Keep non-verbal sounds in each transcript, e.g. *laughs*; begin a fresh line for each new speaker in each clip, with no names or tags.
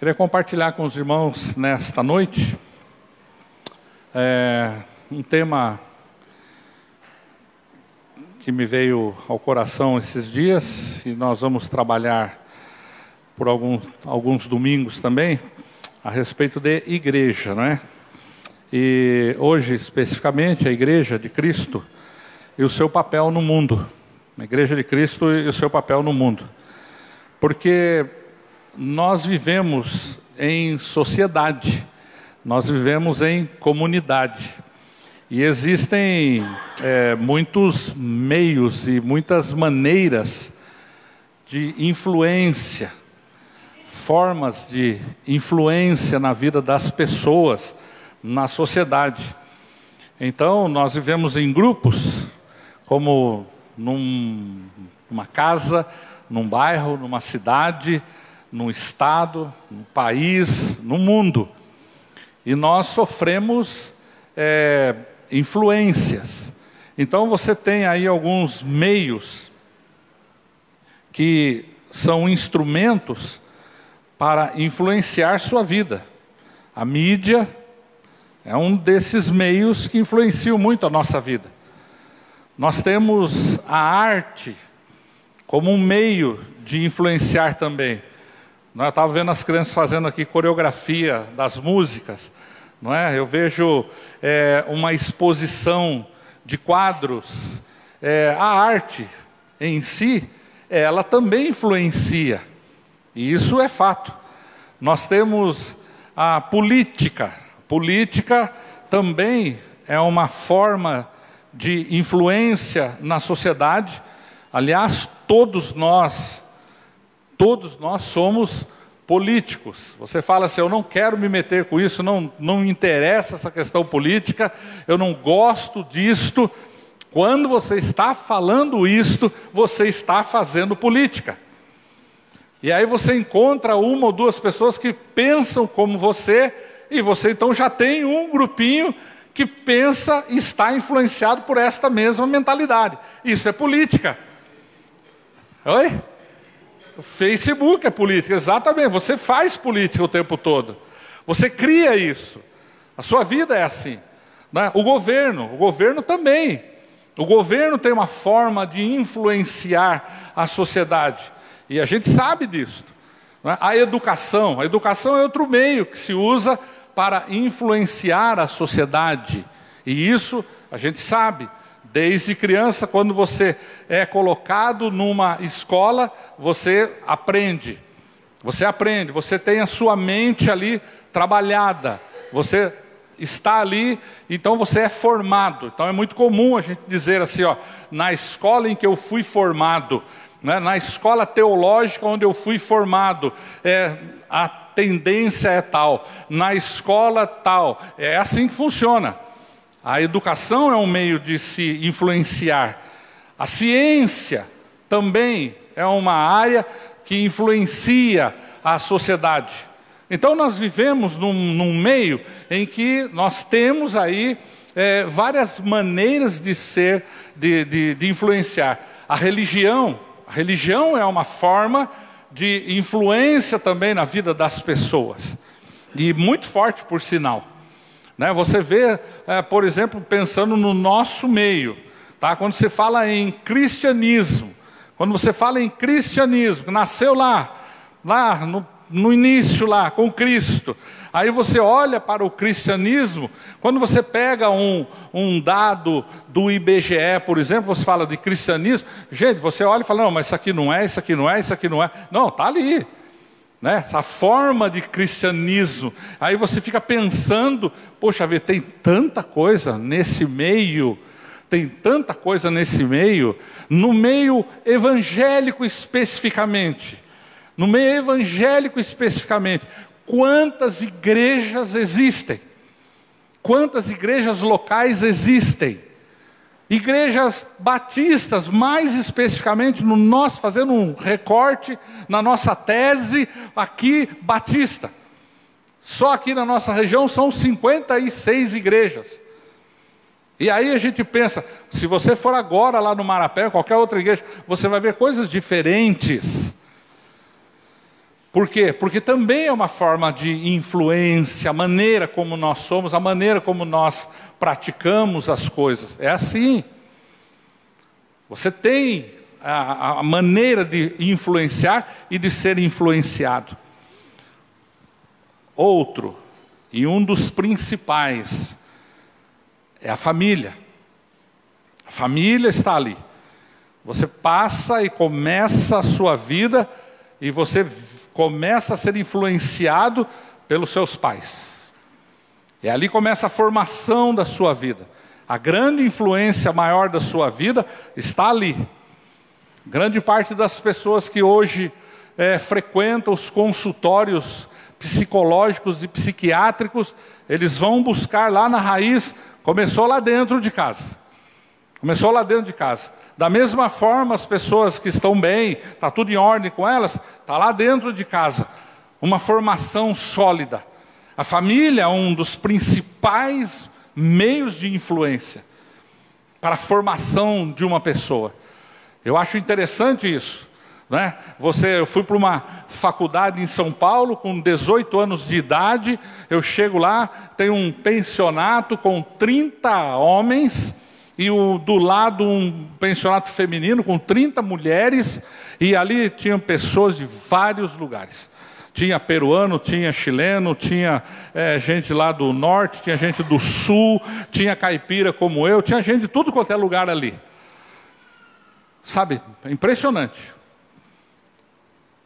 Queria compartilhar com os irmãos nesta noite é, um tema que me veio ao coração esses dias e nós vamos trabalhar por alguns, alguns domingos também a respeito de igreja, não é? E hoje especificamente a igreja de Cristo e o seu papel no mundo, a igreja de Cristo e o seu papel no mundo, porque nós vivemos em sociedade, nós vivemos em comunidade. E existem é, muitos meios e muitas maneiras de influência, formas de influência na vida das pessoas, na sociedade. Então, nós vivemos em grupos, como num, numa casa, num bairro, numa cidade, no estado, no país, no mundo. E nós sofremos é, influências. Então você tem aí alguns meios que são instrumentos para influenciar sua vida. A mídia é um desses meios que influenciam muito a nossa vida. Nós temos a arte como um meio de influenciar também. Eu estava vendo as crianças fazendo aqui coreografia das músicas, não é? Eu vejo é, uma exposição de quadros. É, a arte em si, ela também influencia, e isso é fato. Nós temos a política. Política também é uma forma de influência na sociedade. Aliás, todos nós Todos nós somos políticos. Você fala assim: eu não quero me meter com isso, não, não me interessa essa questão política, eu não gosto disto. Quando você está falando isto, você está fazendo política. E aí você encontra uma ou duas pessoas que pensam como você, e você então já tem um grupinho que pensa e está influenciado por esta mesma mentalidade. Isso é política. Oi? Facebook é política, exatamente. Você faz política o tempo todo. Você cria isso. A sua vida é assim. Né? O governo, o governo também. O governo tem uma forma de influenciar a sociedade. E a gente sabe disso. Né? A educação. A educação é outro meio que se usa para influenciar a sociedade. E isso a gente sabe. Desde criança, quando você é colocado numa escola, você aprende. Você aprende, você tem a sua mente ali trabalhada. Você está ali, então você é formado. Então é muito comum a gente dizer assim, ó, na escola em que eu fui formado, né, na escola teológica onde eu fui formado, é, a tendência é tal, na escola tal. É assim que funciona. A educação é um meio de se influenciar. A ciência também é uma área que influencia a sociedade. Então nós vivemos num, num meio em que nós temos aí é, várias maneiras de ser, de, de, de influenciar. A religião, a religião é uma forma de influência também na vida das pessoas. E muito forte, por sinal. Né? Você vê, é, por exemplo, pensando no nosso meio, tá? quando você fala em cristianismo, quando você fala em cristianismo, que nasceu lá, lá no, no início lá, com Cristo, aí você olha para o cristianismo, quando você pega um, um dado do IBGE, por exemplo, você fala de cristianismo, gente, você olha e fala, não, mas isso aqui não é, isso aqui não é, isso aqui não é. Não, está ali né? essa forma de cristianismo. Aí você fica pensando, poxa vida, tem tanta coisa nesse meio, tem tanta coisa nesse meio, no meio evangélico especificamente. No meio evangélico especificamente, quantas igrejas existem? Quantas igrejas locais existem? Igrejas batistas, mais especificamente no nosso, fazendo um recorte na nossa tese aqui batista. Só aqui na nossa região são 56 igrejas. E aí a gente pensa, se você for agora lá no Marapé, qualquer outra igreja, você vai ver coisas diferentes. Por quê? Porque também é uma forma de influência, a maneira como nós somos, a maneira como nós praticamos as coisas. É assim. Você tem a, a maneira de influenciar e de ser influenciado. Outro, e um dos principais, é a família. A família está ali. Você passa e começa a sua vida e você começa a ser influenciado pelos seus pais. E ali começa a formação da sua vida. A grande influência maior da sua vida está ali. Grande parte das pessoas que hoje é, frequentam os consultórios psicológicos e psiquiátricos, eles vão buscar lá na raiz, começou lá dentro de casa. Começou lá dentro de casa. Da mesma forma, as pessoas que estão bem, está tudo em ordem com elas, está lá dentro de casa. Uma formação sólida. A família é um dos principais meios de influência para a formação de uma pessoa. Eu acho interessante isso. Né? Você, eu fui para uma faculdade em São Paulo com 18 anos de idade, eu chego lá, tem um pensionato com 30 homens, e o, do lado um pensionato feminino com 30 mulheres, e ali tinham pessoas de vários lugares. Tinha peruano, tinha chileno, tinha é, gente lá do norte, tinha gente do sul, tinha caipira como eu, tinha gente de tudo quanto é lugar ali. Sabe, impressionante.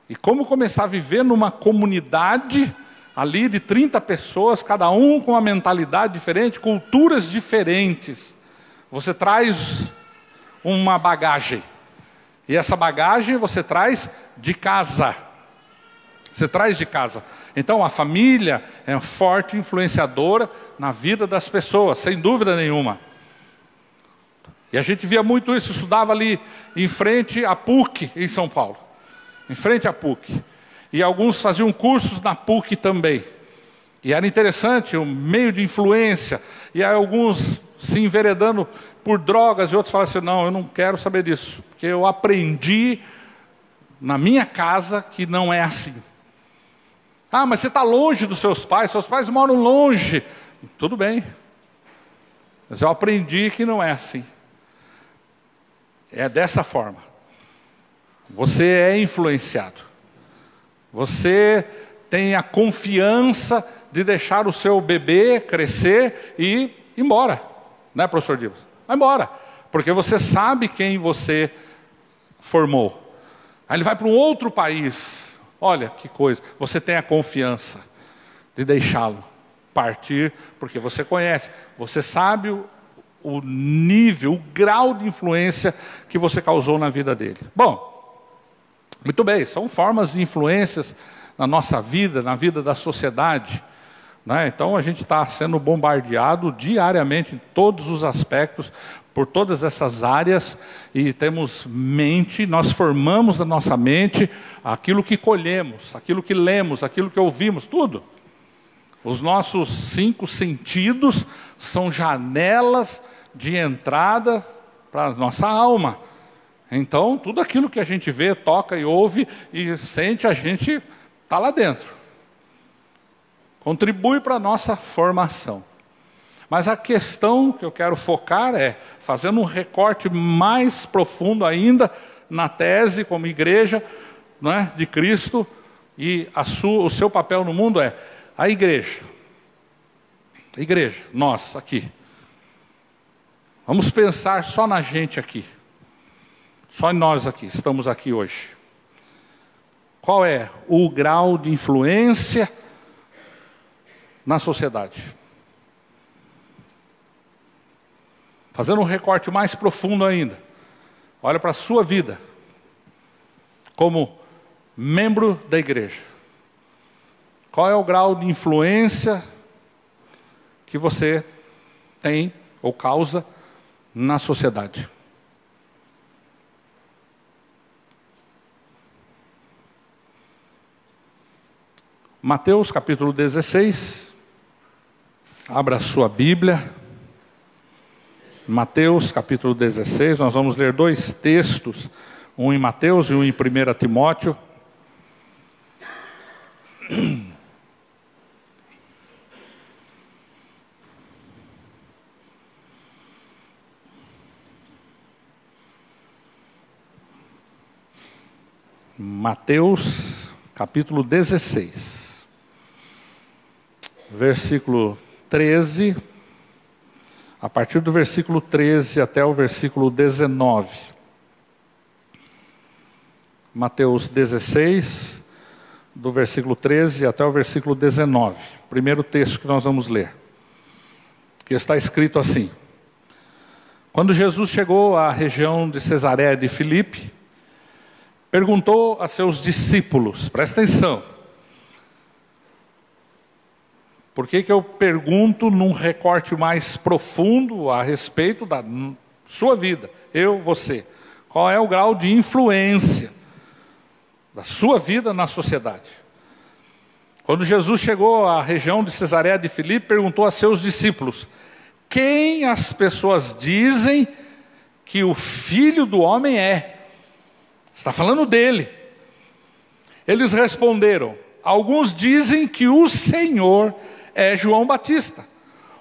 E como começar a viver numa comunidade ali de 30 pessoas, cada um com uma mentalidade diferente, culturas diferentes. Você traz uma bagagem. E essa bagagem você traz de casa. Você traz de casa. Então a família é forte influenciadora na vida das pessoas, sem dúvida nenhuma. E a gente via muito isso, estudava ali em frente à PUC em São Paulo. Em frente à PUC. E alguns faziam cursos na PUC também. E era interessante, um meio de influência. E alguns se enveredando por drogas e outros falavam assim: não, eu não quero saber disso. Porque eu aprendi na minha casa que não é assim. Ah, mas você está longe dos seus pais, seus pais moram longe. Tudo bem. Mas eu aprendi que não é assim. É dessa forma. Você é influenciado. Você tem a confiança de deixar o seu bebê crescer e ir embora. Né, professor Divas? Vai embora. Porque você sabe quem você formou. Aí ele vai para um outro país. Olha que coisa. Você tem a confiança de deixá-lo partir, porque você conhece, você sabe o, o nível, o grau de influência que você causou na vida dele. Bom, muito bem, são formas de influências na nossa vida, na vida da sociedade. Né? Então a gente está sendo bombardeado diariamente em todos os aspectos, por todas essas áreas, e temos mente, nós formamos da nossa mente aquilo que colhemos, aquilo que lemos, aquilo que ouvimos, tudo. Os nossos cinco sentidos são janelas de entrada para a nossa alma. Então, tudo aquilo que a gente vê, toca e ouve e sente, a gente está lá dentro. Contribui para a nossa formação. Mas a questão que eu quero focar é, fazendo um recorte mais profundo ainda na tese como igreja não é, de Cristo, e sua, o seu papel no mundo é a igreja. Igreja, nós aqui. Vamos pensar só na gente aqui. Só nós aqui, estamos aqui hoje. Qual é o grau de influência na sociedade? Fazendo um recorte mais profundo ainda. Olha para a sua vida como membro da igreja. Qual é o grau de influência que você tem ou causa na sociedade. Mateus capítulo 16, abra sua Bíblia. Mateus capítulo 16, nós vamos ler dois textos, um em Mateus e um em 1 Timóteo. Mateus capítulo 16, versículo 13, a partir do versículo 13 até o versículo 19. Mateus 16, do versículo 13 até o versículo 19. Primeiro texto que nós vamos ler. Que está escrito assim: Quando Jesus chegou à região de Cesareia de Filipe, perguntou a seus discípulos, presta atenção. Por que, que eu pergunto num recorte mais profundo a respeito da sua vida? Eu, você. Qual é o grau de influência da sua vida na sociedade? Quando Jesus chegou à região de Cesareia de Filipe, perguntou a seus discípulos: Quem as pessoas dizem que o filho do homem é? Está falando dele. Eles responderam: Alguns dizem que o Senhor é João Batista,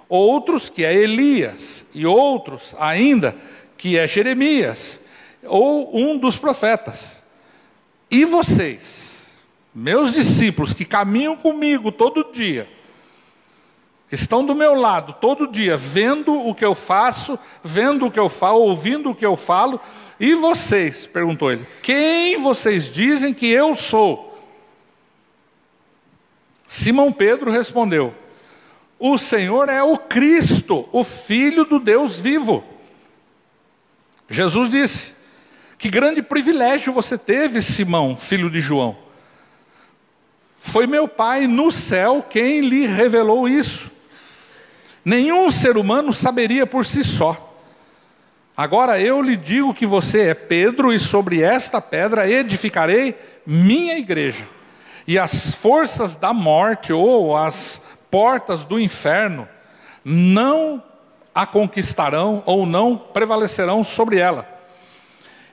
outros que é Elias, e outros ainda que é Jeremias, ou um dos profetas. E vocês, meus discípulos que caminham comigo todo dia, que estão do meu lado todo dia, vendo o que eu faço, vendo o que eu falo, ouvindo o que eu falo, e vocês? perguntou ele. Quem vocês dizem que eu sou? Simão Pedro respondeu: O Senhor é o Cristo, o Filho do Deus vivo. Jesus disse: Que grande privilégio você teve, Simão, filho de João. Foi meu Pai no céu quem lhe revelou isso. Nenhum ser humano saberia por si só. Agora eu lhe digo que você é Pedro, e sobre esta pedra edificarei minha igreja. E as forças da morte ou as portas do inferno não a conquistarão ou não prevalecerão sobre ela.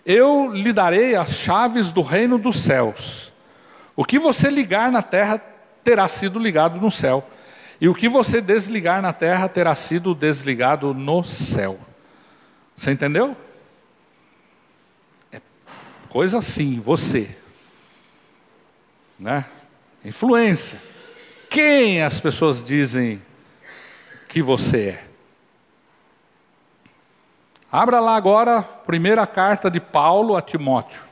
Eu lhe darei as chaves do reino dos céus. O que você ligar na terra terá sido ligado no céu, e o que você desligar na terra terá sido desligado no céu. Você entendeu? É coisa assim, você. Né? Influência. Quem as pessoas dizem que você é? Abra lá agora a primeira carta de Paulo a Timóteo.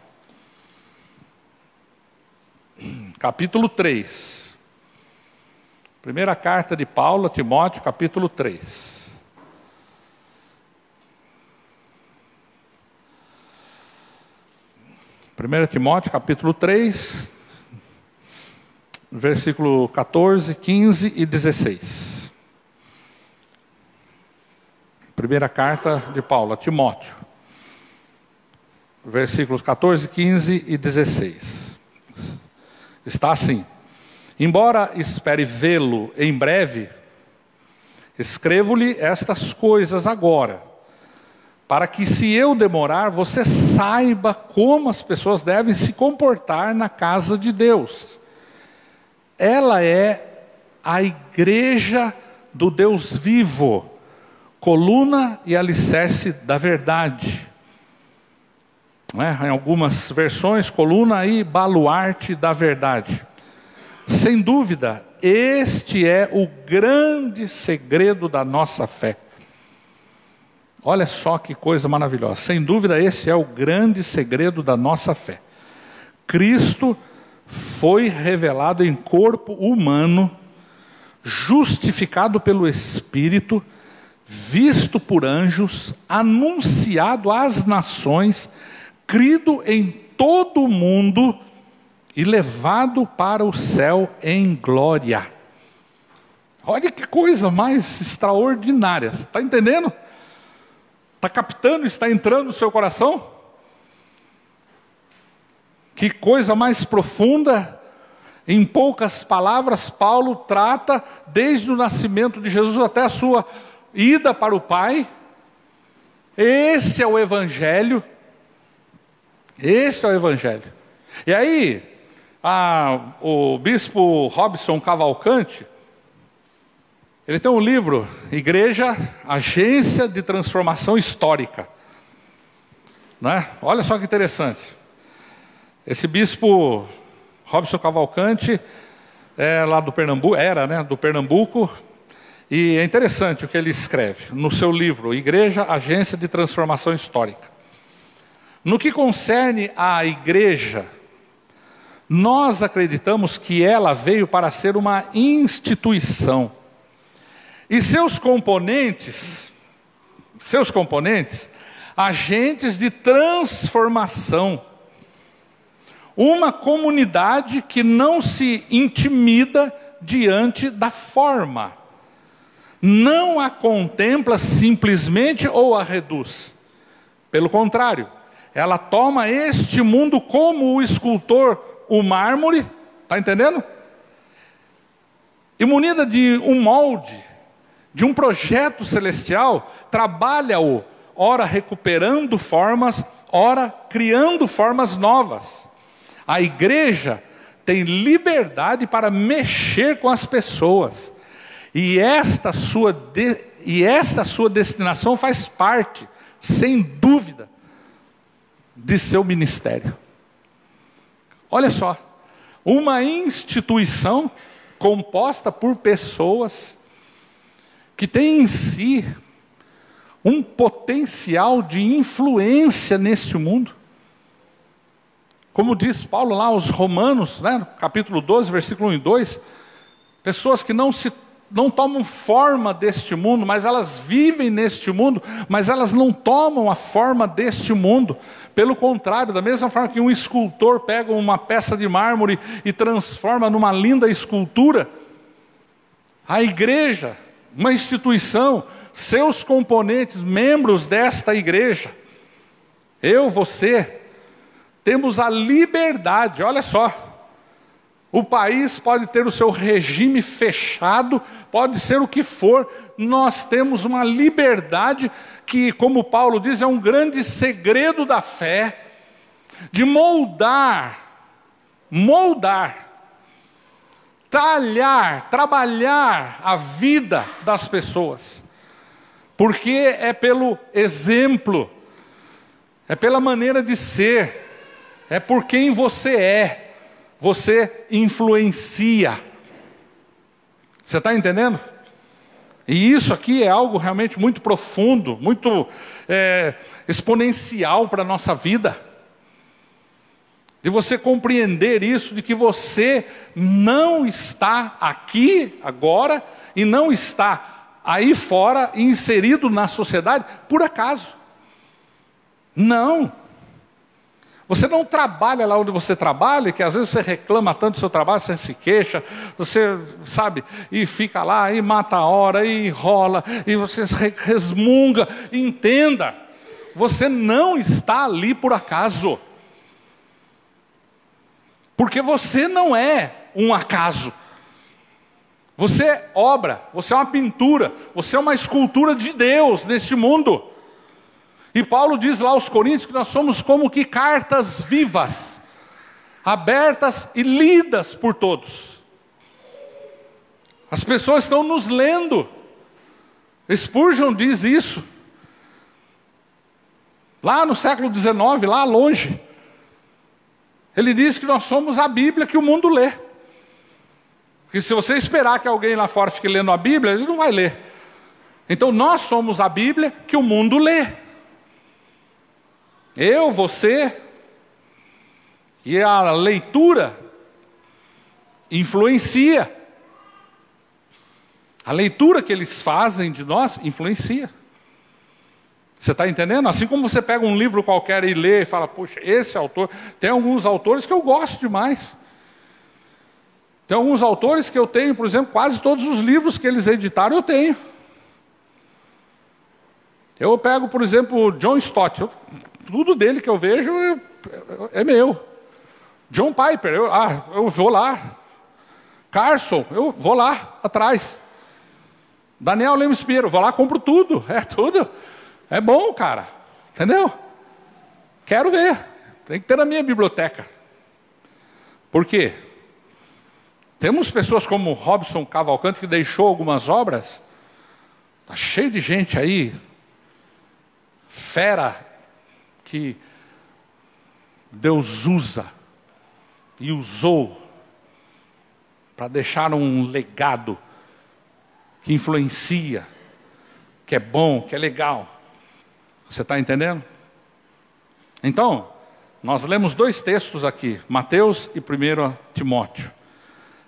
Capítulo 3. Primeira carta de Paulo a Timóteo, capítulo 3. 1 Timóteo capítulo 3, versículo 14, 15 e 16. Primeira carta de Paulo a Timóteo, versículos 14, 15 e 16. Está assim: Embora espere vê-lo em breve, escrevo-lhe estas coisas agora para que se eu demorar, você saiba como as pessoas devem se comportar na casa de Deus. Ela é a igreja do Deus vivo, coluna e alicerce da verdade. É? Em algumas versões, coluna e baluarte da verdade. Sem dúvida, este é o grande segredo da nossa fé. Olha só que coisa maravilhosa. Sem dúvida, esse é o grande segredo da nossa fé. Cristo foi revelado em corpo humano, justificado pelo Espírito, visto por anjos, anunciado às nações, crido em todo o mundo e levado para o céu em glória. Olha que coisa mais extraordinária, está entendendo? Está captando, está entrando no seu coração? Que coisa mais profunda. Em poucas palavras, Paulo trata desde o nascimento de Jesus até a sua ida para o Pai. Esse é o Evangelho. Esse é o Evangelho. E aí, a, o bispo Robson Cavalcante, ele tem um livro, Igreja, Agência de Transformação Histórica. Né? Olha só que interessante. Esse bispo Robson Cavalcante é lá do Pernambuco, era, né, do Pernambuco, e é interessante o que ele escreve no seu livro Igreja, Agência de Transformação Histórica. No que concerne à igreja, nós acreditamos que ela veio para ser uma instituição. E seus componentes, seus componentes, agentes de transformação. Uma comunidade que não se intimida diante da forma, não a contempla simplesmente ou a reduz. Pelo contrário, ela toma este mundo como o escultor o mármore, está entendendo? E munida de um molde, de um projeto celestial, trabalha-o, ora recuperando formas, ora criando formas novas. A igreja tem liberdade para mexer com as pessoas. E esta sua, de, e esta sua destinação faz parte, sem dúvida, de seu ministério. Olha só, uma instituição composta por pessoas que tem em si um potencial de influência neste mundo. Como diz Paulo lá aos Romanos, né, capítulo 12, versículo 1 e 2, pessoas que não se não tomam forma deste mundo, mas elas vivem neste mundo, mas elas não tomam a forma deste mundo. Pelo contrário, da mesma forma que um escultor pega uma peça de mármore e transforma numa linda escultura, a igreja, uma instituição, seus componentes, membros desta igreja, eu, você, temos a liberdade, olha só, o país pode ter o seu regime fechado, pode ser o que for, nós temos uma liberdade que, como Paulo diz, é um grande segredo da fé, de moldar, moldar, talhar, trabalhar a vida das pessoas, porque é pelo exemplo, é pela maneira de ser, é por quem você é você influencia. Você está entendendo? E isso aqui é algo realmente muito profundo, muito é, exponencial para a nossa vida. De você compreender isso, de que você não está aqui agora e não está aí fora, inserido na sociedade, por acaso. Não. Você não trabalha lá onde você trabalha, que às vezes você reclama tanto do seu trabalho, você se queixa, você sabe, e fica lá, e mata a hora, e enrola, e você resmunga. Entenda, você não está ali por acaso. Porque você não é um acaso. Você é obra, você é uma pintura, você é uma escultura de Deus neste mundo. E Paulo diz lá aos Coríntios que nós somos como que cartas vivas, abertas e lidas por todos. As pessoas estão nos lendo. Spurgeon diz isso. Lá no século XIX, lá longe. Ele diz que nós somos a Bíblia que o mundo lê. Porque se você esperar que alguém lá fora fique lendo a Bíblia, ele não vai ler. Então nós somos a Bíblia que o mundo lê. Eu, você, e a leitura influencia. A leitura que eles fazem de nós influencia. Você está entendendo? Assim como você pega um livro qualquer e lê e fala, puxa, esse autor. Tem alguns autores que eu gosto demais. Tem alguns autores que eu tenho, por exemplo, quase todos os livros que eles editaram eu tenho. Eu pego, por exemplo, John Stott. Eu tudo dele que eu vejo é, é meu. John Piper, eu, ah, eu vou lá. Carson, eu vou lá atrás. Daniel Lemos Pinheiro, vou lá, compro tudo. *laughs* É tudo. É bom, cara. Entendeu? Quero ver. Tem que ter na minha biblioteca. Por quê? Temos pessoas como Robson Cavalcante que deixou algumas obras. Está cheio de gente aí, fera, que Deus usa e usou para deixar um legado que influencia, que é bom, que é legal. Você está entendendo? Então, nós lemos dois textos aqui, Mateus e 1 Timóteo.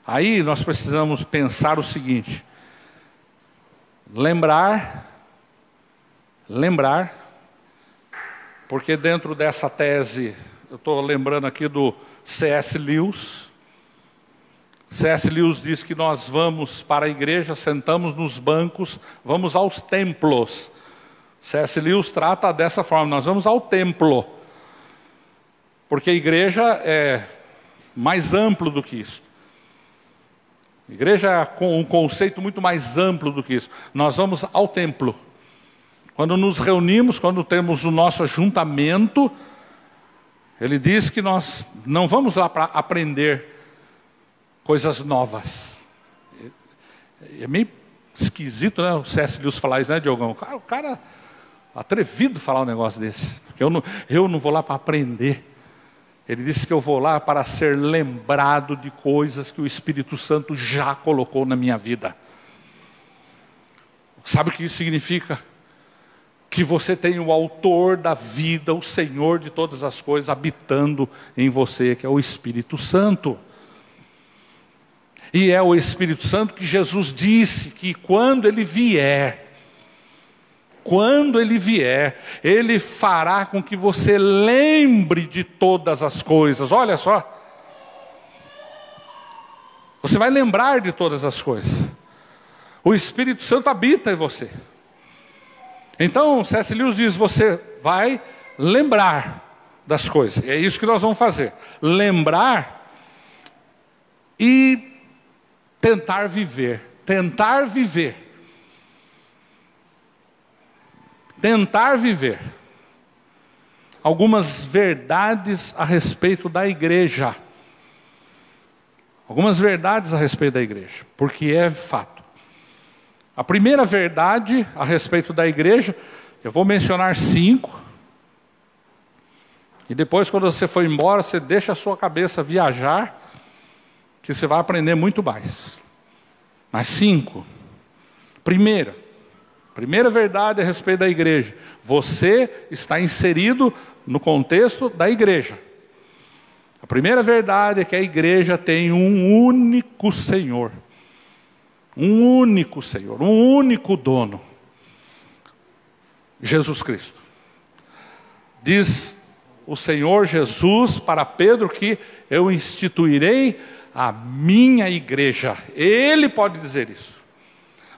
Aí nós precisamos pensar o seguinte: lembrar, lembrar, porque dentro dessa tese, eu estou lembrando aqui do C.S. Lewis. C.S. Lewis diz que nós vamos para a igreja, sentamos nos bancos, vamos aos templos. C.S. Lewis trata dessa forma: nós vamos ao templo, porque a igreja é mais amplo do que isso. Igreja é um conceito muito mais amplo do que isso. Nós vamos ao templo. Quando nos reunimos, quando temos o nosso ajuntamento, ele diz que nós não vamos lá para aprender coisas novas. É meio esquisito, né? O C.S. Lewis falar isso, né, Diogão? O cara, o cara atrevido falar um negócio desse. Eu não, eu não vou lá para aprender. Ele disse que eu vou lá para ser lembrado de coisas que o Espírito Santo já colocou na minha vida. Sabe o que isso significa? Que você tem o autor da vida, o Senhor de todas as coisas, habitando em você, que é o Espírito Santo. E é o Espírito Santo que Jesus disse que quando ele vier, quando ele vier, ele fará com que você lembre de todas as coisas. Olha só. Você vai lembrar de todas as coisas. O Espírito Santo habita em você. Então, C.S. Lewis diz: você vai lembrar das coisas. E é isso que nós vamos fazer. Lembrar e tentar viver. Tentar viver. tentar viver algumas verdades a respeito da igreja. Algumas verdades a respeito da igreja, porque é fato. A primeira verdade a respeito da igreja, eu vou mencionar cinco. E depois, quando você for embora, você deixa a sua cabeça viajar, que você vai aprender muito mais. Mas cinco. Primeira, Primeira verdade a respeito da igreja: você está inserido no contexto da igreja. A primeira verdade é que a igreja tem um único Senhor, um único Senhor, um único dono: Jesus Cristo. Diz o Senhor Jesus para Pedro que eu instituirei a minha igreja. Ele pode dizer isso.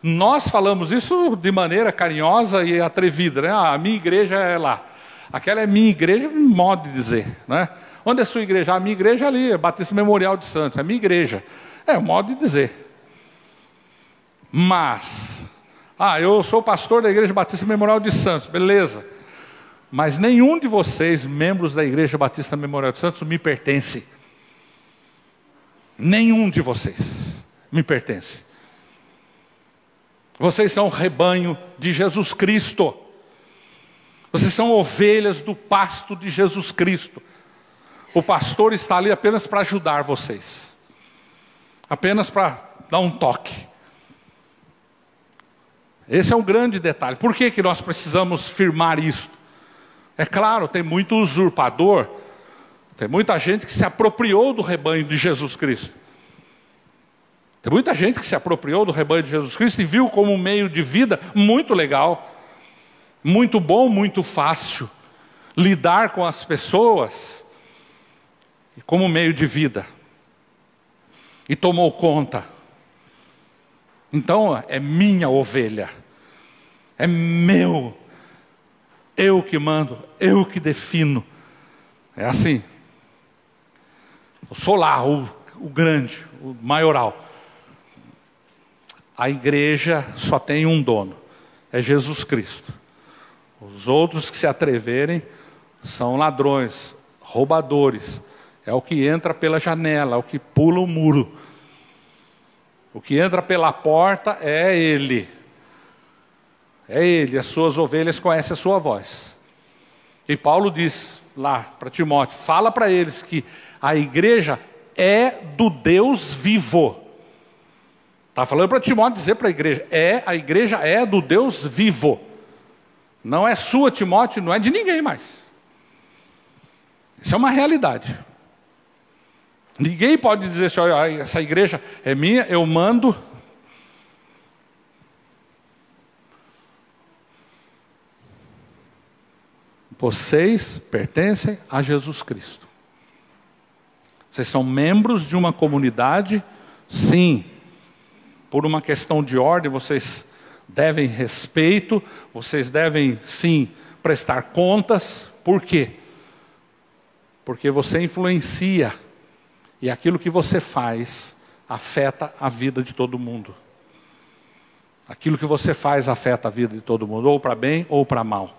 Nós falamos isso de maneira carinhosa e atrevida, né? Ah, a minha igreja é lá. Aquela é minha igreja, modo de dizer, né? Onde é a sua igreja? A minha igreja é ali, é Batista Memorial de Santos, é a minha igreja. É um modo de dizer. Mas, ah, eu sou pastor da Igreja Batista Memorial de Santos, beleza. Mas nenhum de vocês, membros da Igreja Batista Memorial de Santos, me pertence. Nenhum de vocês me pertence. Vocês são rebanho de Jesus Cristo. Vocês são ovelhas do pasto de Jesus Cristo. O pastor está ali apenas para ajudar vocês, apenas para dar um toque. Esse é um grande detalhe. Por que, que nós precisamos firmar isso? É claro, tem muito usurpador, tem muita gente que se apropriou do rebanho de Jesus Cristo. Tem muita gente que se apropriou do rebanho de Jesus Cristo e viu como um meio de vida muito legal, muito bom, muito fácil lidar com as pessoas como meio de vida. E tomou conta. Então é minha ovelha, é meu, eu que mando, eu que defino. É assim. Eu sou lá o, o grande, o maioral a igreja só tem um dono, é Jesus Cristo. Os outros que se atreverem são ladrões, roubadores, é o que entra pela janela, é o que pula o muro. O que entra pela porta é ele. É ele, as suas ovelhas conhecem a sua voz. E Paulo diz lá para Timóteo: fala para eles que a igreja é do Deus vivo. Está falando para Timóteo dizer para a igreja: é, a igreja é do Deus vivo. Não é sua, Timóteo, não é de ninguém mais. Isso é uma realidade. Ninguém pode dizer assim: essa igreja é minha, eu mando. Vocês pertencem a Jesus Cristo. Vocês são membros de uma comunidade, sim. Por uma questão de ordem, vocês devem respeito, vocês devem, sim, prestar contas. Por quê? Porque você influencia e aquilo que você faz afeta a vida de todo mundo. Aquilo que você faz afeta a vida de todo mundo, ou para bem ou para mal.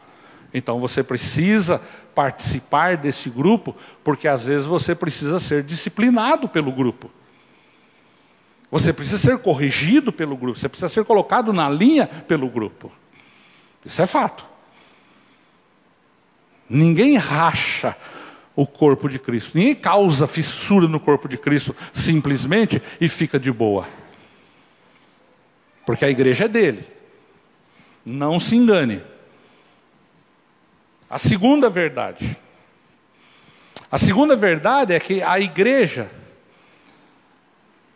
Então você precisa participar desse grupo, porque às vezes você precisa ser disciplinado pelo grupo. Você precisa ser corrigido pelo grupo, você precisa ser colocado na linha pelo grupo. Isso é fato. Ninguém racha o corpo de Cristo. Ninguém causa fissura no corpo de Cristo simplesmente e fica de boa. Porque a igreja é dele. Não se engane. A segunda verdade. A segunda verdade é que a igreja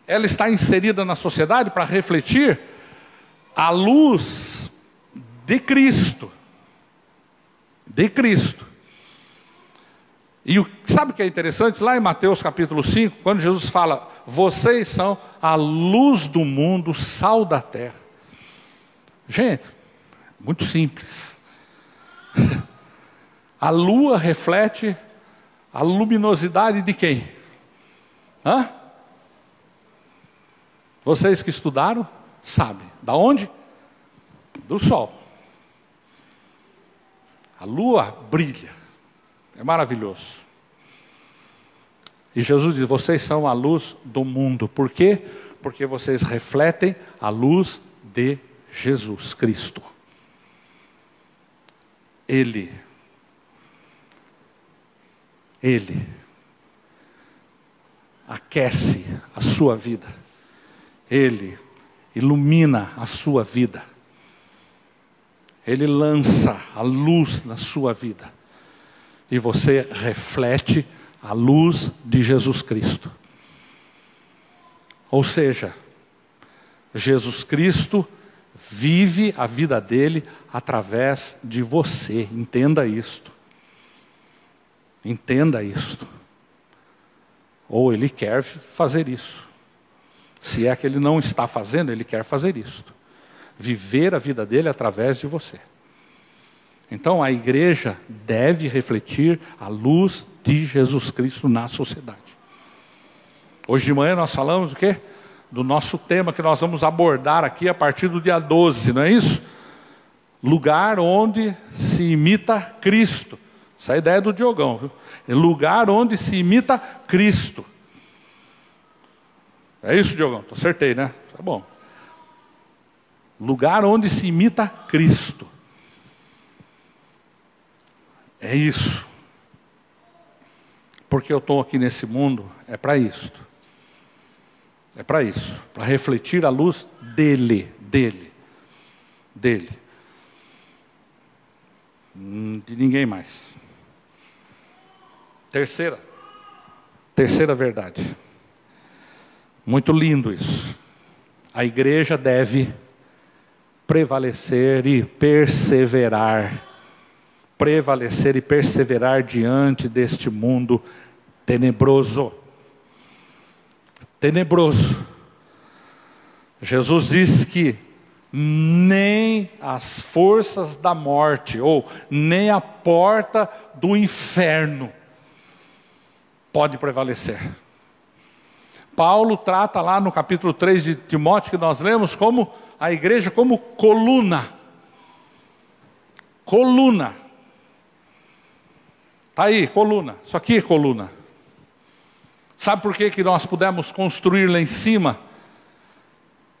ela está inserida na sociedade para refletir a luz de Cristo. De Cristo. E o, sabe o que é interessante? Lá em Mateus capítulo 5, quando Jesus fala: Vocês são a luz do mundo, sal da terra. Gente, muito simples. *laughs* A lua reflete a luminosidade de quem? Hã? Vocês que estudaram, sabem. Da onde? Do sol. A lua brilha. É maravilhoso. E Jesus diz: vocês são a luz do mundo. Por quê? Porque vocês refletem a luz de Jesus Cristo. Ele. Ele aquece a sua vida. Ele ilumina a sua vida. Ele lança a luz na sua vida e você reflete a luz de Jesus Cristo. Ou seja, Jesus Cristo vive a vida dele através de você. Entenda isto. Entenda isto. Ou ele quer fazer isso. Se é que ele não está fazendo, ele quer fazer isto. Viver a vida dele através de você. Então a igreja deve refletir a luz de Jesus Cristo na sociedade. Hoje de manhã nós falamos o quê? Do nosso tema que nós vamos abordar aqui a partir do dia 12, não é isso? Lugar onde se imita Cristo. Essa é a ideia do Diogão, viu? É lugar onde se imita Cristo. É isso, Diogão? Acertei, né? Tá bom. Lugar onde se imita Cristo. É isso. Porque eu estou aqui nesse mundo, é para isso. É para isso, para refletir a luz dele, dele, dele. Hum, de ninguém mais. Terceira, terceira verdade. Muito lindo isso. A igreja deve prevalecer e perseverar prevalecer e perseverar diante deste mundo tenebroso. Tenebroso. Jesus diz que nem as forças da morte, ou nem a porta do inferno, pode prevalecer. Paulo trata lá no capítulo 3 de Timóteo, que nós lemos, como a igreja como coluna. Coluna Está aí, coluna. Isso aqui é coluna. Sabe por que, que nós pudemos construir lá em cima?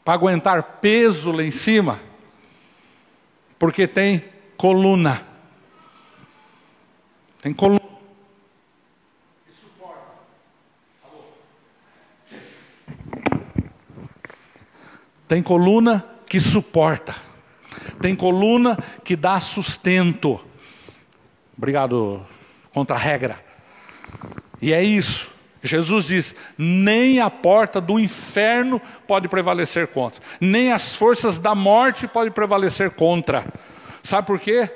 Para aguentar peso lá em cima? Porque tem coluna. Tem coluna. Tem coluna que suporta. Tem coluna que dá sustento. Obrigado, contra a regra. E é isso. Jesus diz: nem a porta do inferno pode prevalecer contra, nem as forças da morte podem prevalecer contra. Sabe por quê?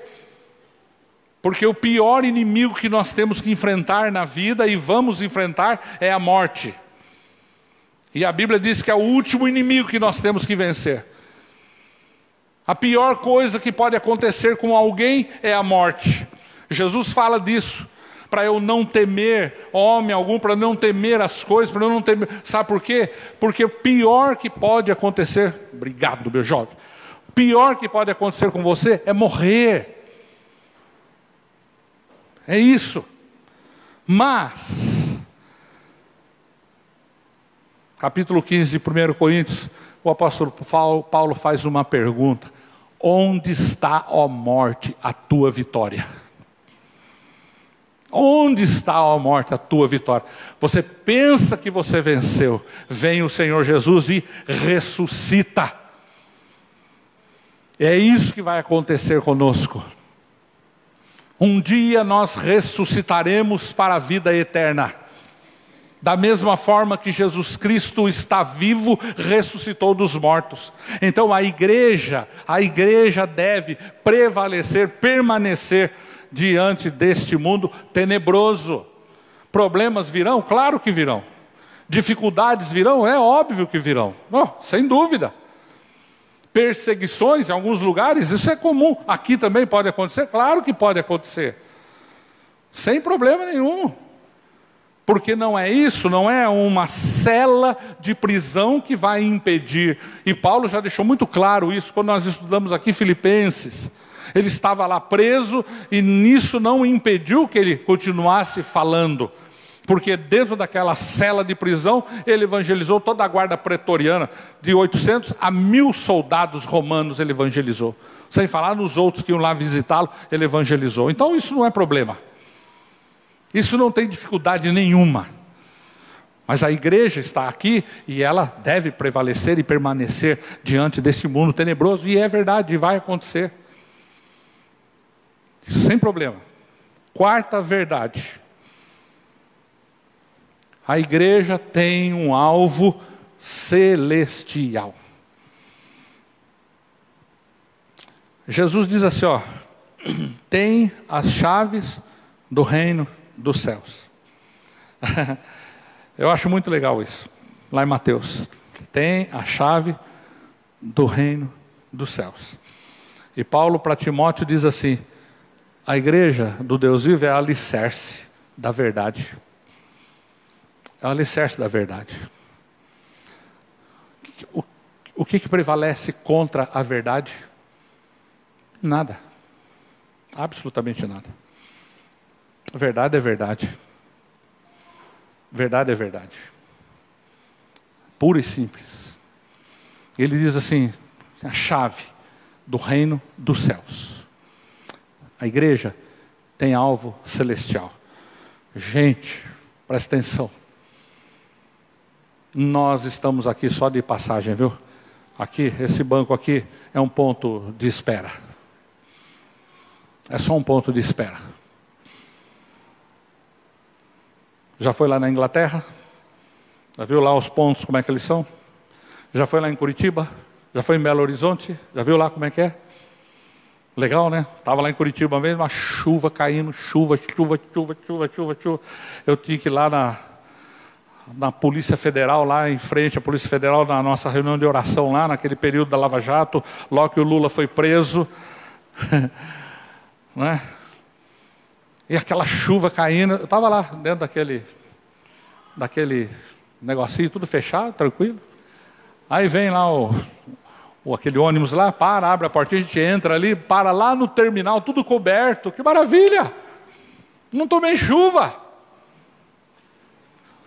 Porque o pior inimigo que nós temos que enfrentar na vida e vamos enfrentar é a morte. E a Bíblia diz que é o último inimigo que nós temos que vencer. A pior coisa que pode acontecer com alguém é a morte. Jesus fala disso, para eu não temer homem algum, para não temer as coisas, para eu não temer. Sabe por quê? Porque o pior que pode acontecer, obrigado, meu jovem. O pior que pode acontecer com você é morrer. É isso. Mas capítulo 15 de 1 Coríntios, o apóstolo Paulo faz uma pergunta: Onde está, ó morte, a tua vitória? Onde está, ó morte, a tua vitória? Você pensa que você venceu, vem o Senhor Jesus e ressuscita. É isso que vai acontecer conosco. Um dia nós ressuscitaremos para a vida eterna. Da mesma forma que Jesus Cristo está vivo, ressuscitou dos mortos. Então a igreja, a igreja deve prevalecer, permanecer diante deste mundo tenebroso. Problemas virão? Claro que virão. Dificuldades virão? É óbvio que virão. Oh, sem dúvida. Perseguições em alguns lugares, isso é comum. Aqui também pode acontecer? Claro que pode acontecer. Sem problema nenhum. Porque não é isso, não é uma cela de prisão que vai impedir. E Paulo já deixou muito claro isso quando nós estudamos aqui Filipenses. Ele estava lá preso e nisso não impediu que ele continuasse falando. Porque dentro daquela cela de prisão, ele evangelizou toda a guarda pretoriana, de 800 a mil soldados romanos ele evangelizou. Sem falar nos outros que iam lá visitá-lo, ele evangelizou. Então isso não é problema. Isso não tem dificuldade nenhuma. Mas a igreja está aqui e ela deve prevalecer e permanecer diante desse mundo tenebroso, e é verdade, vai acontecer. Sem problema. Quarta verdade. A igreja tem um alvo celestial. Jesus diz assim, ó, *clears throat* tem as chaves do reino dos céus. *laughs* Eu acho muito legal isso. Lá em Mateus, tem a chave do reino dos céus. E Paulo para Timóteo diz assim: a igreja do Deus vivo é a alicerce da verdade. É o alicerce da verdade. O, o que, que prevalece contra a verdade? Nada. Absolutamente nada. Verdade é verdade. Verdade é verdade. Pura e simples. Ele diz assim: a chave do reino dos céus. A igreja tem alvo celestial. Gente, presta atenção. Nós estamos aqui só de passagem, viu? Aqui, esse banco aqui é um ponto de espera. É só um ponto de espera. Já foi lá na Inglaterra? Já viu lá os pontos, como é que eles são? Já foi lá em Curitiba? Já foi em Belo Horizonte? Já viu lá como é que é? Legal, né? Estava lá em Curitiba mesmo, a chuva caindo, chuva, chuva, chuva, chuva, chuva, chuva. Eu tinha que ir lá na, na Polícia Federal, lá em frente à Polícia Federal, na nossa reunião de oração lá, naquele período da Lava Jato, logo que o Lula foi preso. *laughs* né? E aquela chuva caindo. Eu estava lá dentro daquele, daquele negocinho, tudo fechado, tranquilo. Aí vem lá o, o, aquele ônibus lá, para, abre a portinha, a gente entra ali, para lá no terminal, tudo coberto. Que maravilha! Não tomei chuva.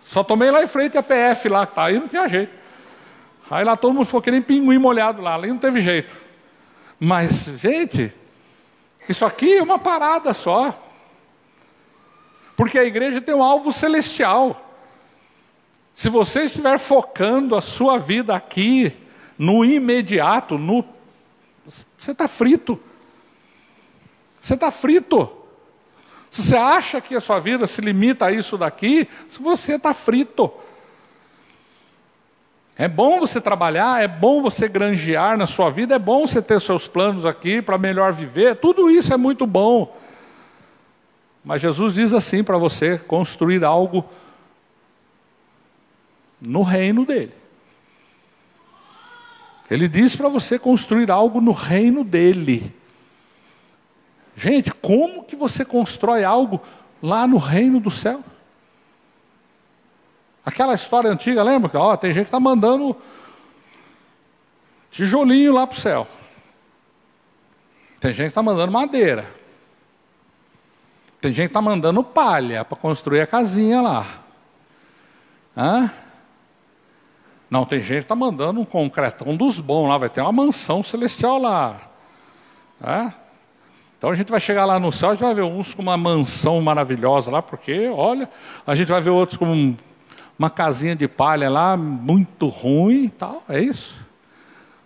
Só tomei lá em frente a PF lá, que tá aí, não tinha jeito. Aí lá todo mundo ficou que nem pinguim molhado lá, ali não teve jeito. Mas, gente, isso aqui é uma parada só. Porque a igreja tem um alvo celestial. Se você estiver focando a sua vida aqui, no imediato, no... você está frito. Você está frito. Se você acha que a sua vida se limita a isso daqui, você está frito. É bom você trabalhar, é bom você granjear na sua vida, é bom você ter seus planos aqui para melhor viver, tudo isso é muito bom. Mas Jesus diz assim para você: construir algo no reino dele. Ele diz para você construir algo no reino dele. Gente, como que você constrói algo lá no reino do céu? Aquela história antiga, lembra? Ó, tem gente que está mandando tijolinho lá para o céu. Tem gente que está mandando madeira. Tem gente que está mandando palha para construir a casinha lá. Hã? Não, tem gente que está mandando um concretão dos bons lá, vai ter uma mansão celestial lá. Hã? Então a gente vai chegar lá no céu, a gente vai ver uns com uma mansão maravilhosa lá, porque, olha, a gente vai ver outros com uma casinha de palha lá, muito ruim e tal, é isso.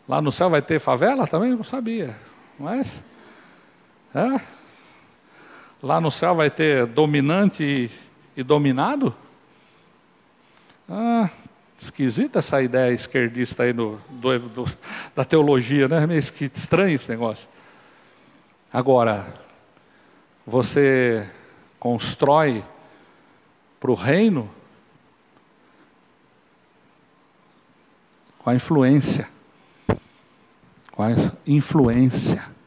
Lá no céu vai ter favela também? Não sabia. Mas, é. Lá no céu vai ter dominante e, dominado? Ah, esquisita essa ideia esquerdista aí do, do, do, da teologia, né? Meio estranho esse negócio. Agora, você constrói para o reino com a influência. Com a influência.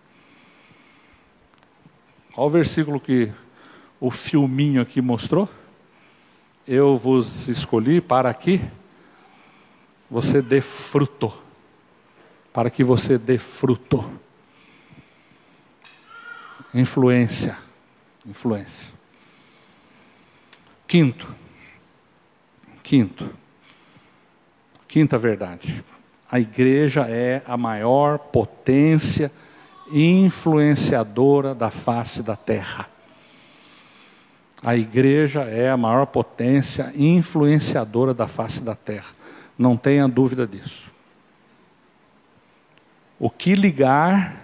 Qual o versículo que o filminho aqui mostrou? Eu vos escolhi para que você dê fruto. Para que você dê fruto. Influência. Influência. Quinto. Quinto. Quinta verdade. A igreja é a maior potência influenciadora da face da terra. A igreja é a maior potência influenciadora da face da terra. Não tenha dúvida disso. O que ligar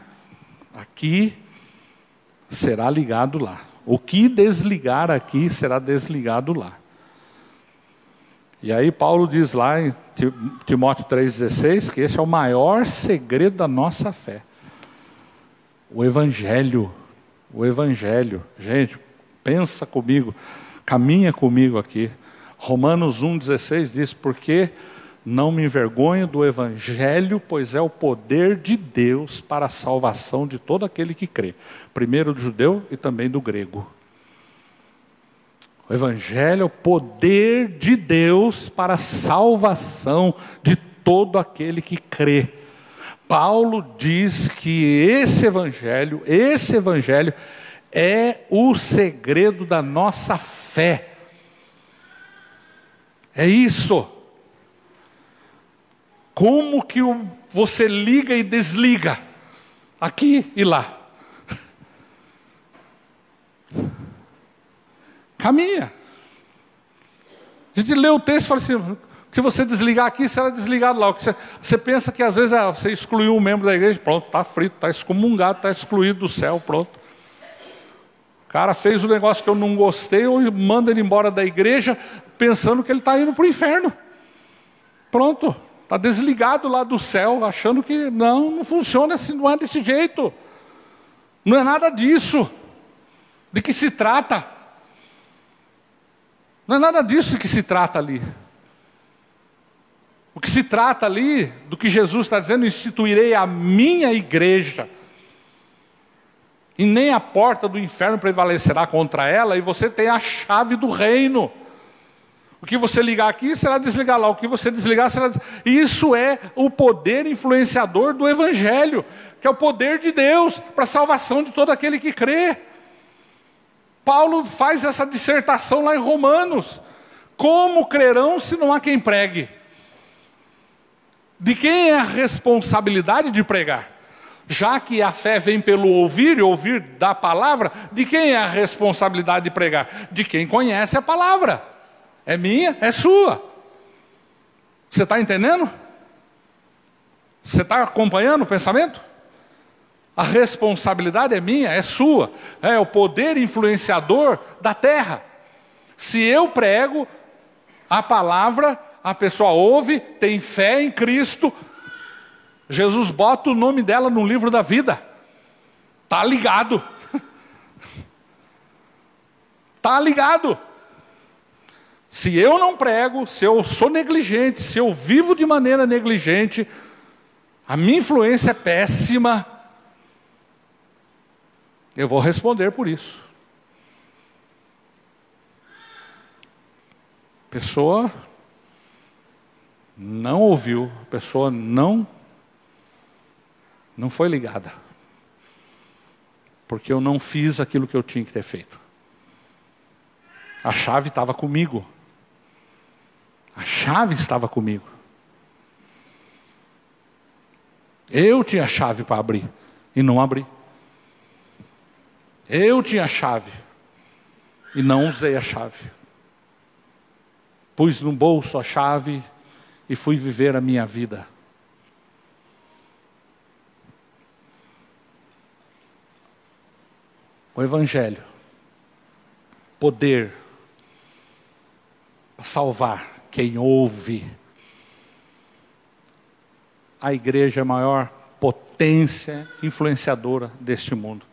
aqui será ligado lá. O que desligar aqui será desligado lá. E aí Paulo diz lá em Timóteo 3,16 que esse é o maior segredo da nossa fé. O Evangelho. O Evangelho. Gente, pensa comigo, caminha comigo aqui. Romanos 1,16 diz: Porque não me envergonho do Evangelho, pois é o poder de Deus para a salvação de todo aquele que crê, primeiro do judeu e também do grego. O Evangelho é o poder de Deus para a salvação de todo aquele que crê. Paulo diz que esse Evangelho, esse Evangelho é o segredo da nossa fé. É isso. Como que você liga e desliga? Aqui e lá. Caminha. A gente lê o texto e fala assim: se você desligar aqui, será desligado lá. Você, você pensa que às vezes ah, você excluiu um membro da igreja, pronto, está frito, está excomungado, está excluído do céu, pronto. O cara fez um negócio que eu não gostei, ou manda ele embora da igreja, pensando que ele está indo para o inferno. Pronto. Está desligado lá do céu, achando que não, não funciona assim, não é desse jeito. Não é nada disso. De que se trata? Não é nada disso que se trata ali. O que se trata ali, do que Jesus está dizendo, instituirei a minha igreja. E nem a porta do inferno prevalecerá contra ela, e você tem a chave do reino. O que você ligar aqui será desligar lá, o que você desligar será. Isso é o poder influenciador do Evangelho, que é o poder de Deus para a salvação de todo aquele que crê. Paulo faz essa dissertação lá em Romanos. Como crerão se não há quem pregue? De quem é a responsabilidade de pregar? Já que a fé vem pelo ouvir e ouvir da palavra, de quem é a responsabilidade de pregar? De quem conhece a palavra. É minha, é sua. Você está entendendo? Você está acompanhando o pensamento? A responsabilidade é minha, é sua, é o poder influenciador da terra. Se eu prego a palavra, a pessoa ouve, tem fé em Cristo, Jesus bota o nome dela no livro da vida. Tá ligado? *laughs* Tá ligado? Se eu não prego, se eu sou negligente, se eu vivo de maneira negligente, a minha influência é péssima, eu vou responder por isso. Pessoa não ouviu, a pessoa não não foi ligada. Porque eu não fiz aquilo que eu tinha que ter feito. A chave estava comigo. A chave estava comigo. Eu tinha a chave para abrir e não abri. Eu tinha a chave e não usei a chave. Pus no bolso a chave e fui viver a minha vida. O Evangelho, poder para salvar quem ouve. A igreja é a maior potência influenciadora deste mundo.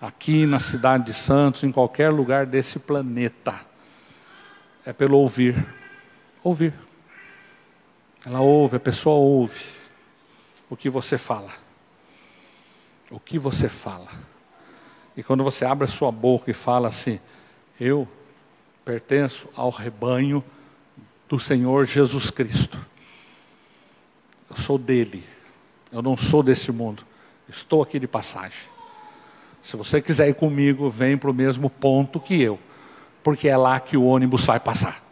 Aqui na cidade de Santos, em qualquer lugar desse planeta, é pelo ouvir. Ouvir. Ela ouve, a pessoa ouve o que você fala. O que você fala. E quando você abre a sua boca e fala assim, eu pertenço ao rebanho do Senhor Jesus Cristo. Eu sou dele. Eu não sou desse mundo. Estou aqui de passagem. Se você quiser ir comigo, vem para o mesmo ponto que eu, porque é lá que o ônibus vai passar.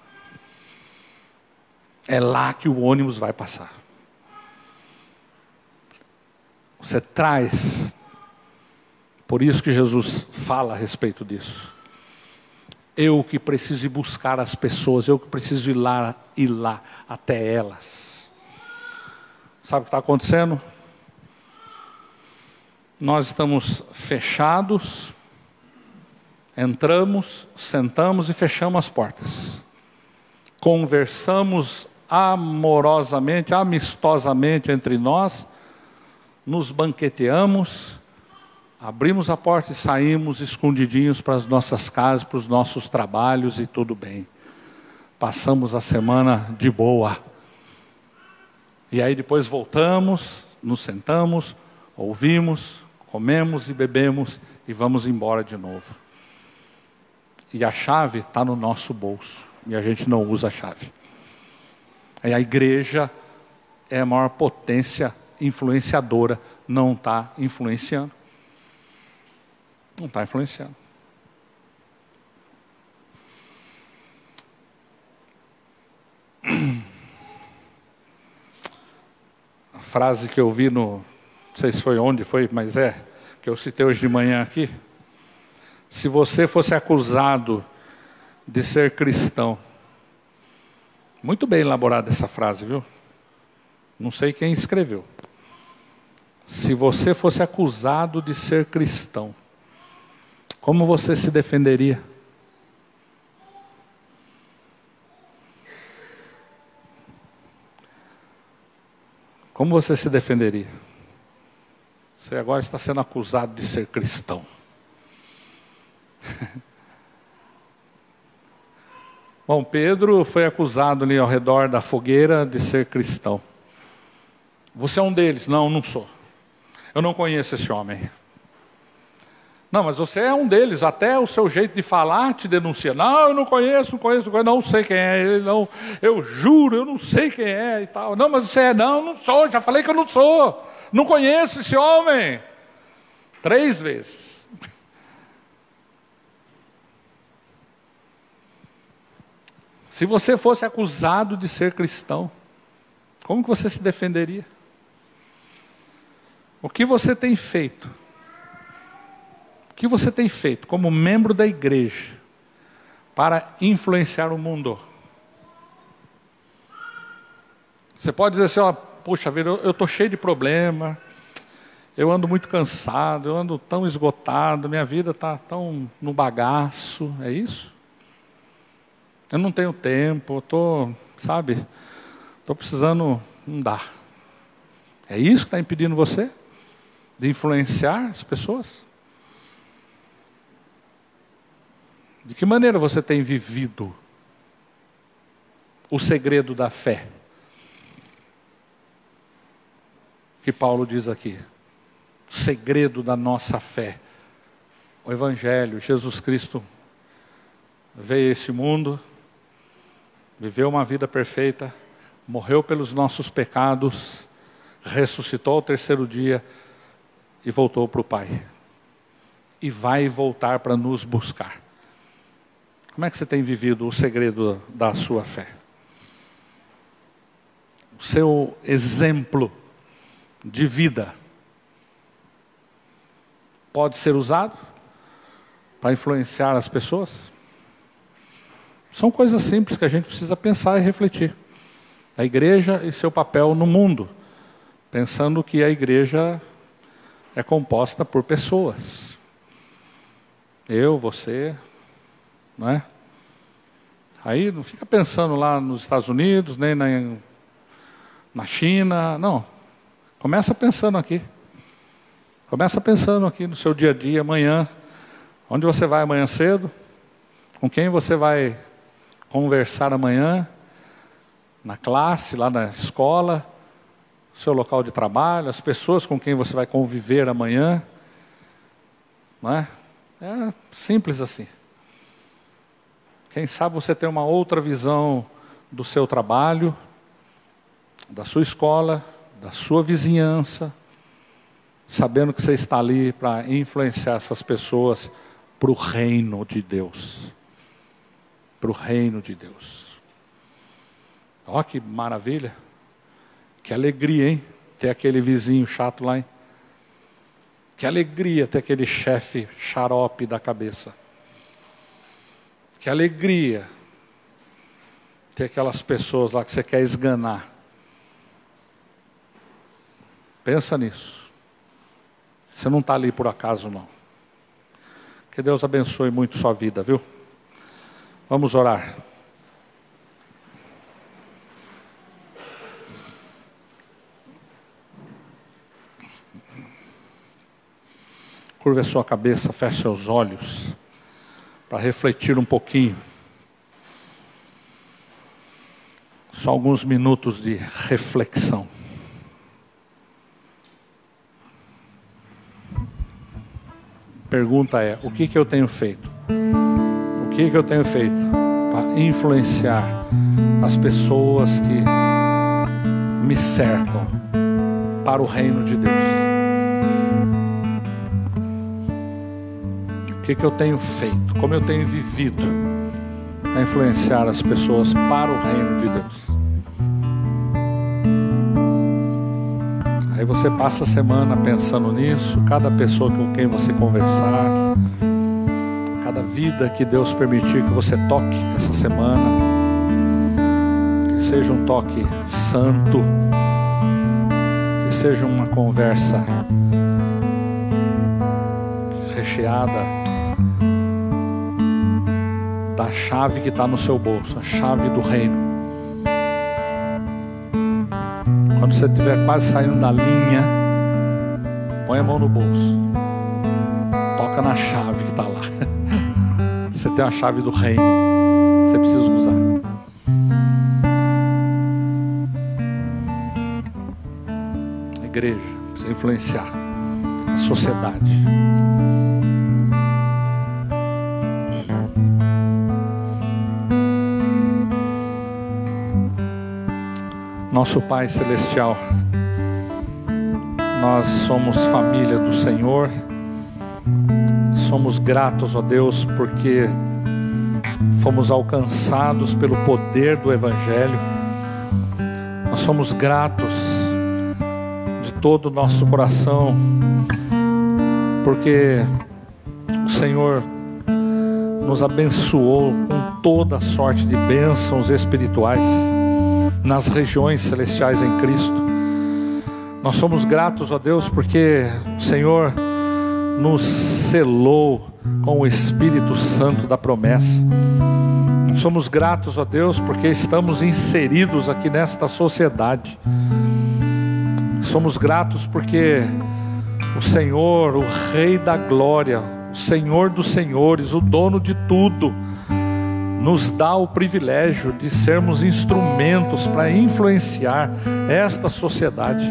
É lá que o ônibus vai passar. Você traz. Por isso que Jesus fala a respeito disso. Eu que preciso ir buscar as pessoas, eu que preciso ir lá, ir lá até elas. Sabe o que está acontecendo? Nós estamos fechados, entramos, sentamos e fechamos as portas. Conversamos amorosamente, amistosamente entre nós, nos banqueteamos Abrimos a porta e saímos escondidinhos para as nossas casas, para os nossos trabalhos e tudo bem. Passamos a semana de boa. E aí depois voltamos, nos sentamos, ouvimos, comemos e bebemos e vamos embora de novo. E a chave está no nosso bolso e a gente não usa a chave. Aí a igreja é a maior potência influenciadora, não está influenciando. Não está influenciando. A frase que eu vi no. Não sei se foi onde foi, mas é, que eu citei hoje de manhã aqui. Se você fosse acusado de ser cristão, muito bem elaborada essa frase, viu? Não sei quem escreveu. Se você fosse acusado de ser cristão, como você se defenderia? Como você se defenderia? Você agora está sendo acusado de ser cristão. *laughs* Bom, Pedro foi acusado ali ao redor da fogueira de ser cristão. Você é um deles? Não, não sou. Eu não conheço esse homem. Não, mas você é um deles, até o seu jeito de falar te denuncia. Não, eu não conheço, não conheço, não sei quem é ele, não, eu juro, eu não sei quem é e tal. Não, mas você é, não, não sou, já falei que eu não sou. Não conheço esse homem. Três vezes. Se você fosse acusado de ser cristão, como que você se defenderia? O que você tem feito? O que você tem feito como membro da igreja para influenciar o mundo? Você pode dizer assim, ó, puxa vida, eu estou cheio de problema, eu ando muito cansado, eu ando tão esgotado, minha vida está tão no bagaço, é isso? Eu não tenho tempo, estou, sabe, estou precisando, não dá. É isso que está impedindo você de influenciar as pessoas? De que maneira você tem vivido o segredo da fé? Que Paulo diz aqui. O segredo da nossa fé. O Evangelho, Jesus Cristo veio a esse mundo, viveu uma vida perfeita, morreu pelos nossos pecados, ressuscitou ao terceiro dia e voltou para o Pai. E vai voltar para nos buscar. Como é que você tem vivido o segredo da sua fé? O seu exemplo de vida pode ser usado para influenciar as pessoas? São coisas simples que a gente precisa pensar e refletir. A igreja e seu papel no mundo, pensando que a igreja é composta por pessoas. Eu, você, não é? Aí não fica pensando lá nos Estados Unidos, nem na, na China, não. Começa pensando aqui. Começa pensando aqui no seu dia a dia, amanhã. Onde você vai amanhã cedo? Com quem você vai conversar amanhã, na classe, lá na escola, seu local de trabalho, as pessoas com quem você vai conviver amanhã. Não é? é simples assim. Quem sabe você tem uma outra visão do seu trabalho, da sua escola, da sua vizinhança, sabendo que você está ali para influenciar essas pessoas para o reino de Deus para o reino de Deus. Olha que maravilha. Que alegria, hein? Ter aquele vizinho chato lá, hein? Que alegria ter aquele chefe xarope da cabeça. Que alegria ter aquelas pessoas lá que você quer esganar. Pensa nisso. Você não está ali por acaso, não. Que Deus abençoe muito sua vida, viu? Vamos orar. Curva a sua cabeça, feche seus olhos, para refletir um pouquinho. Só alguns minutos de reflexão. Pergunta é: o que, que eu tenho feito? Que, que eu tenho feito para influenciar as pessoas que me cercam para o reino de Deus? O que, que eu tenho feito? Como eu tenho vivido para influenciar as pessoas para o reino de Deus? Aí você passa a semana pensando nisso, cada pessoa com quem você conversar cada vida que Deus permitir que você toque essa semana. Que seja um toque santo, que seja uma conversa recheada da chave que está no seu bolso, a chave do reino. Quando você estiver quase saindo da linha, põe a mão no bolso, toca na chave que está lá. *laughs* Você tem a chave do reino. Você precisa usar. A igreja precisa influenciar a sociedade. Nosso Pai Celestial, nós somos família do Senhor somos gratos, ó Deus, porque fomos alcançados pelo poder do Evangelho. Nós somos gratos de todo o nosso coração, porque o Senhor nos abençoou com toda sorte de bênçãos espirituais nas regiões celestiais em Cristo. Nós somos gratos a Deus porque o Senhor nos selou com o Espírito Santo da promessa. Somos gratos a Deus porque estamos inseridos aqui nesta sociedade. Somos gratos porque o Senhor, o Rei da Glória, o Senhor dos Senhores, o dono de tudo, nos dá o privilégio de sermos instrumentos para influenciar esta sociedade.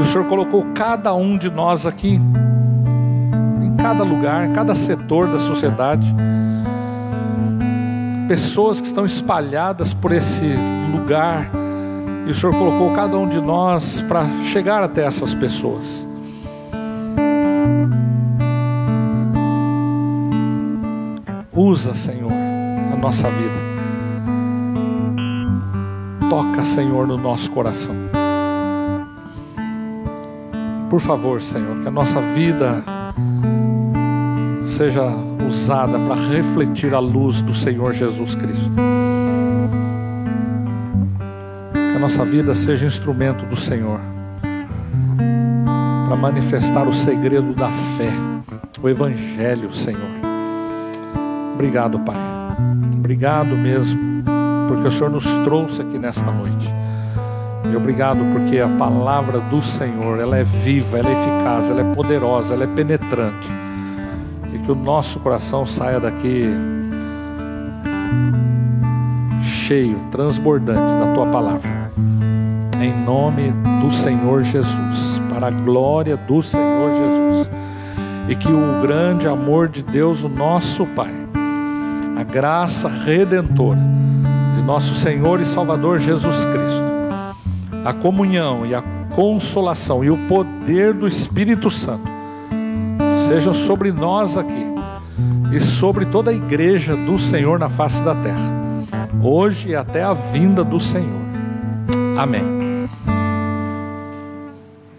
O Senhor colocou cada um de nós aqui, cada lugar, cada setor da sociedade pessoas que estão espalhadas por esse lugar, e o Senhor colocou cada um de nós para chegar até essas pessoas. Usa, Senhor, a nossa vida. Toca, Senhor, no nosso coração. Por favor, Senhor, que a nossa vida seja usada para refletir a luz do Senhor Jesus Cristo. Que a nossa vida seja instrumento do Senhor para manifestar o segredo da fé, o Evangelho, Senhor. Obrigado, Pai. Obrigado mesmo, porque o Senhor nos trouxe aqui nesta noite. E obrigado porque a palavra do Senhor, ela é viva, ela é eficaz, ela é poderosa, ela é penetrante que o nosso coração saia daqui cheio, transbordante da tua palavra. Em nome do Senhor Jesus, para a glória do Senhor Jesus. E que o grande amor de Deus, o nosso Pai, a graça redentora de nosso Senhor e Salvador Jesus Cristo, a comunhão e a consolação e o poder do Espírito Santo sejam sobre nós aqui e sobre toda a igreja do Senhor na face da terra, hoje e até a vinda do Senhor. Amém.